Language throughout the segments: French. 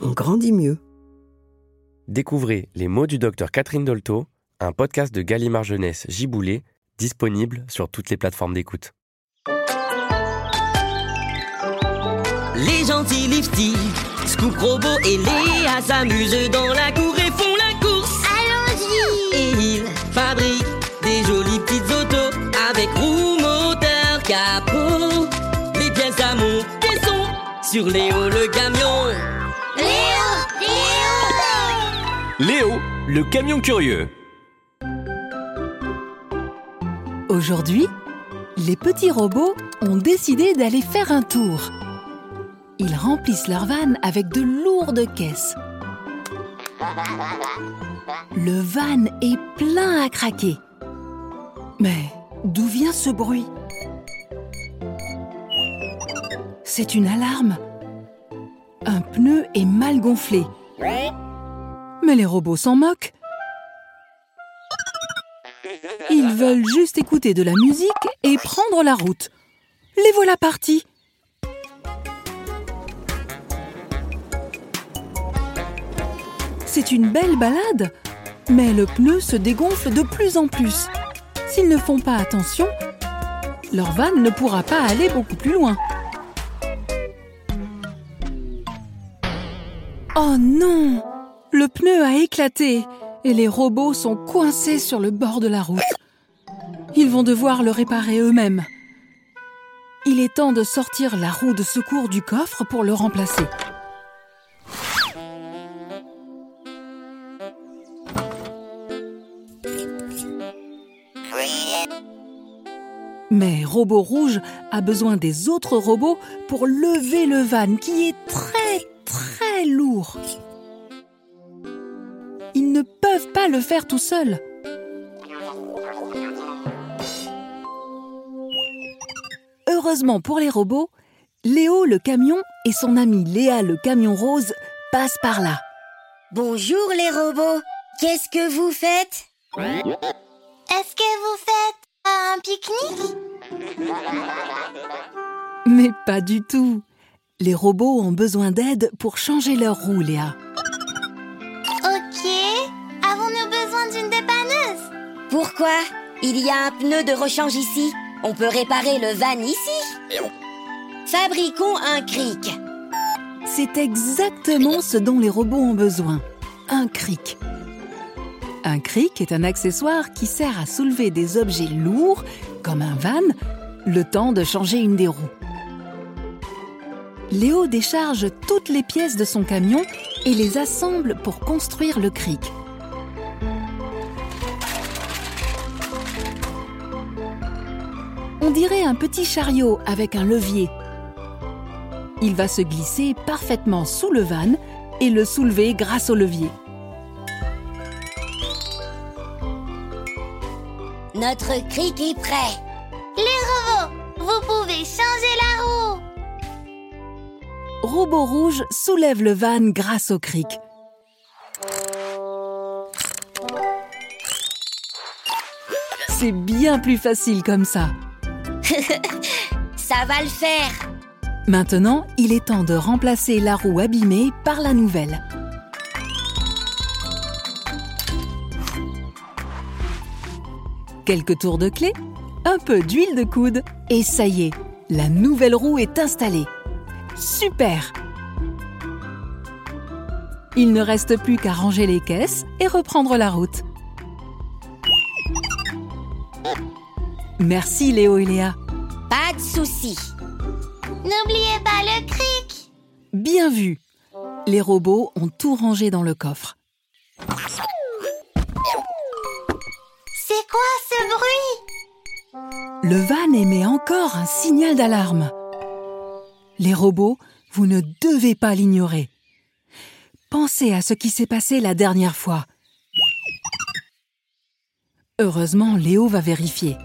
on grandit mieux. Découvrez Les mots du docteur Catherine Dolto, un podcast de Gallimard Jeunesse Giboulé, disponible sur toutes les plateformes d'écoute. Les gentils lifty, Scoop Robot et Léa s'amusent dans la cour et font la course. Allons-y Et ils fabriquent des jolies petites autos avec roue, moteur, capot. Les pièces à monter sont sur Léo le camion. Léo le camion curieux. Aujourd'hui, les petits robots ont décidé d'aller faire un tour. Ils remplissent leur van avec de lourdes caisses. Le van est plein à craquer. Mais d'où vient ce bruit? C'est une alarme. Un pneu est mal gonflé. Mais les robots s'en moquent. Ils veulent juste écouter de la musique et prendre la route. Les voilà partis. C'est une belle balade, mais le pneu se dégonfle de plus en plus. S'ils ne font pas attention, leur van ne pourra pas aller beaucoup plus loin. Oh non Le pneu a éclaté et les robots sont coincés sur le bord de la route. Ils vont devoir le réparer eux-mêmes. Il est temps de sortir la roue de secours du coffre pour le remplacer. Mais Robot Rouge a besoin des autres robots pour lever le van qui est très très lourd. Pas le faire tout seuls. Heureusement pour les robots, Léo le camion et son ami Léa le camion rose passent par là. Bonjour les robots Qu'est-ce que vous faites? Est-ce que vous faites un pique-nique? Mais pas du tout. Les robots ont besoin d'aide pour changer leur roue, Léa. Pourquoi Il y a un pneu de rechange ici? On peut réparer le van ici. Fabriquons un cric. C'est exactement ce dont les robots ont besoin. Un cric. Un cric est un accessoire qui sert à soulever des objets lourds, comme un van, le temps de changer une des roues. Léo décharge toutes les pièces de son camion et les assemble pour construire le cric. On dirait un petit chariot avec un levier. Il va se glisser parfaitement sous le van et le soulever grâce au levier. Notre cric est prêt. Les robots, vous pouvez changer la roue Robot Rouge soulève le van grâce au cric. C'est bien plus facile comme ça. Ça va le faire. Maintenant, il est temps de remplacer la roue abîmée par la nouvelle. Quelques tours de clé, un peu d'huile de coude et ça y est, la nouvelle roue est installée. Super Il ne reste plus qu'à ranger les caisses et reprendre la route. Merci Léo et Léa. Pas de souci. N'oubliez pas le cric. Bien vu. Les robots ont tout rangé dans le coffre. C'est quoi ce bruit? Le van émet encore un signal d'alarme. Les robots, vous ne devez pas l'ignorer. Pensez à ce qui s'est passé la dernière fois. Heureusement, Léo va vérifier.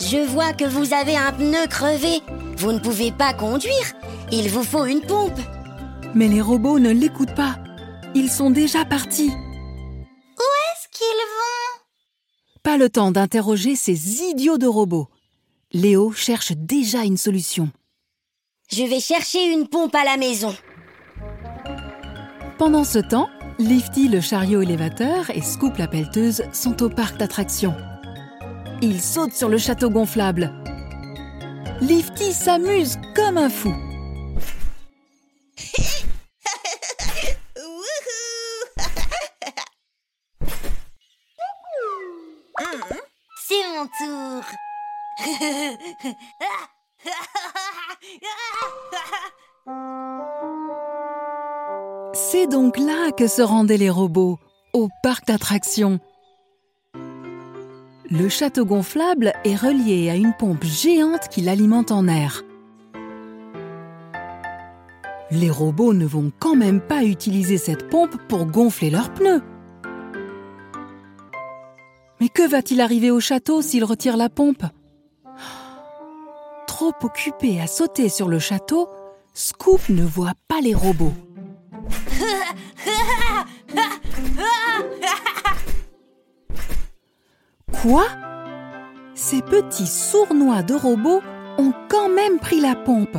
Je vois que vous avez un pneu crevé. Vous ne pouvez pas conduire. Il vous faut une pompe. Mais les robots ne l'écoutent pas. Ils sont déjà partis. Où est-ce qu'ils vont? Pas le temps d'interroger ces idiots de robots. Léo cherche déjà une solution. Je vais chercher une pompe à la maison. Pendant ce temps, Lifty le chariot élévateur et Scoop la pelleteuse sont au parc d'attractions. Ils sautent sur le château gonflable. Lifty s'amuse comme un fou. C'est mon tour. C'est donc là que se rendaient les robots, au parc d'attractions. Le château gonflable est relié à une pompe géante qui l'alimente en air. Les robots ne vont quand même pas utiliser cette pompe pour gonfler leurs pneus. Mais que va-t-il arriver au château s'ils retirent la pompe? Trop occupé à sauter sur le château, Scoop ne voit pas les robots. Quoi? Ces petits sournois de robots ont quand même pris la pompe.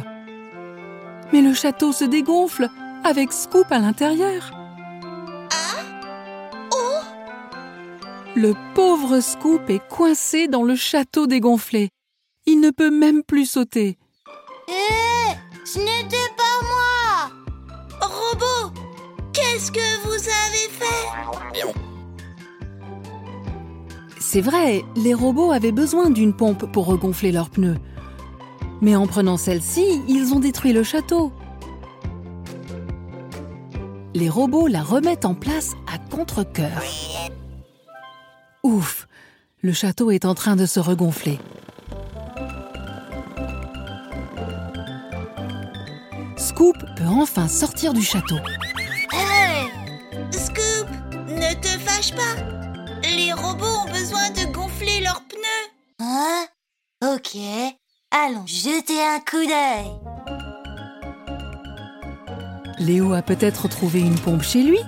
Mais le château se dégonfle avec Scoop à l'intérieur. Le pauvre Scoop est coincé dans le château dégonflé. Il ne peut même plus sauter. Hé Ce n'était pas moi Robot Qu'est-ce que vous avez fait? C'est vrai, les robots avaient besoin d'une pompe pour regonfler leurs pneus. Mais en prenant celle-ci, ils ont détruit le château. Les robots la remettent en place à contre-cœur. Ouf, le château est en train de se regonfler. Scoop peut enfin sortir du château. Scoop, ne te fâche pas. Les robots ont besoin de gonfler leurs pneus. Hein? Ok, allons jeter un coup d'œil. Léo a peut-être trouvé une pompe chez lui.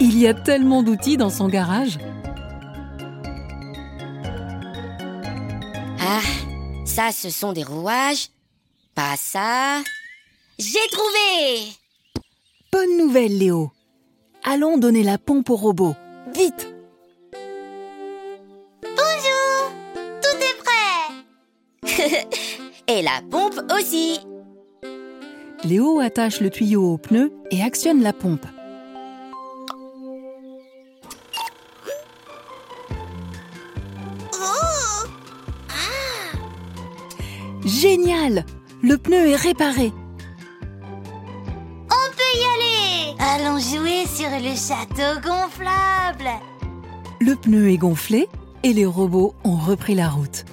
Il y a tellement d'outils dans son garage. Ah, ça, ce sont des rouages. Pas ça. J'ai trouvé Bonne nouvelle, Léo. Allons donner la pompe au robot. Vite Et la pompe aussi Léo attache le tuyau au pneu et actionne la pompe. Oh Génial Le pneu est réparé. On peut y aller Allons jouer sur le château gonflable Le pneu est gonflé et les robots ont repris la route.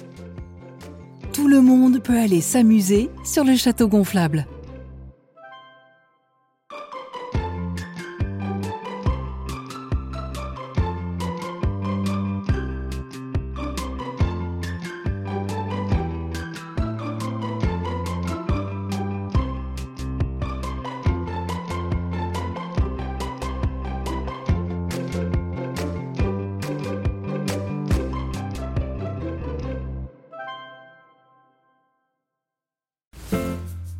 Tout le monde peut aller s'amuser sur le château gonflable.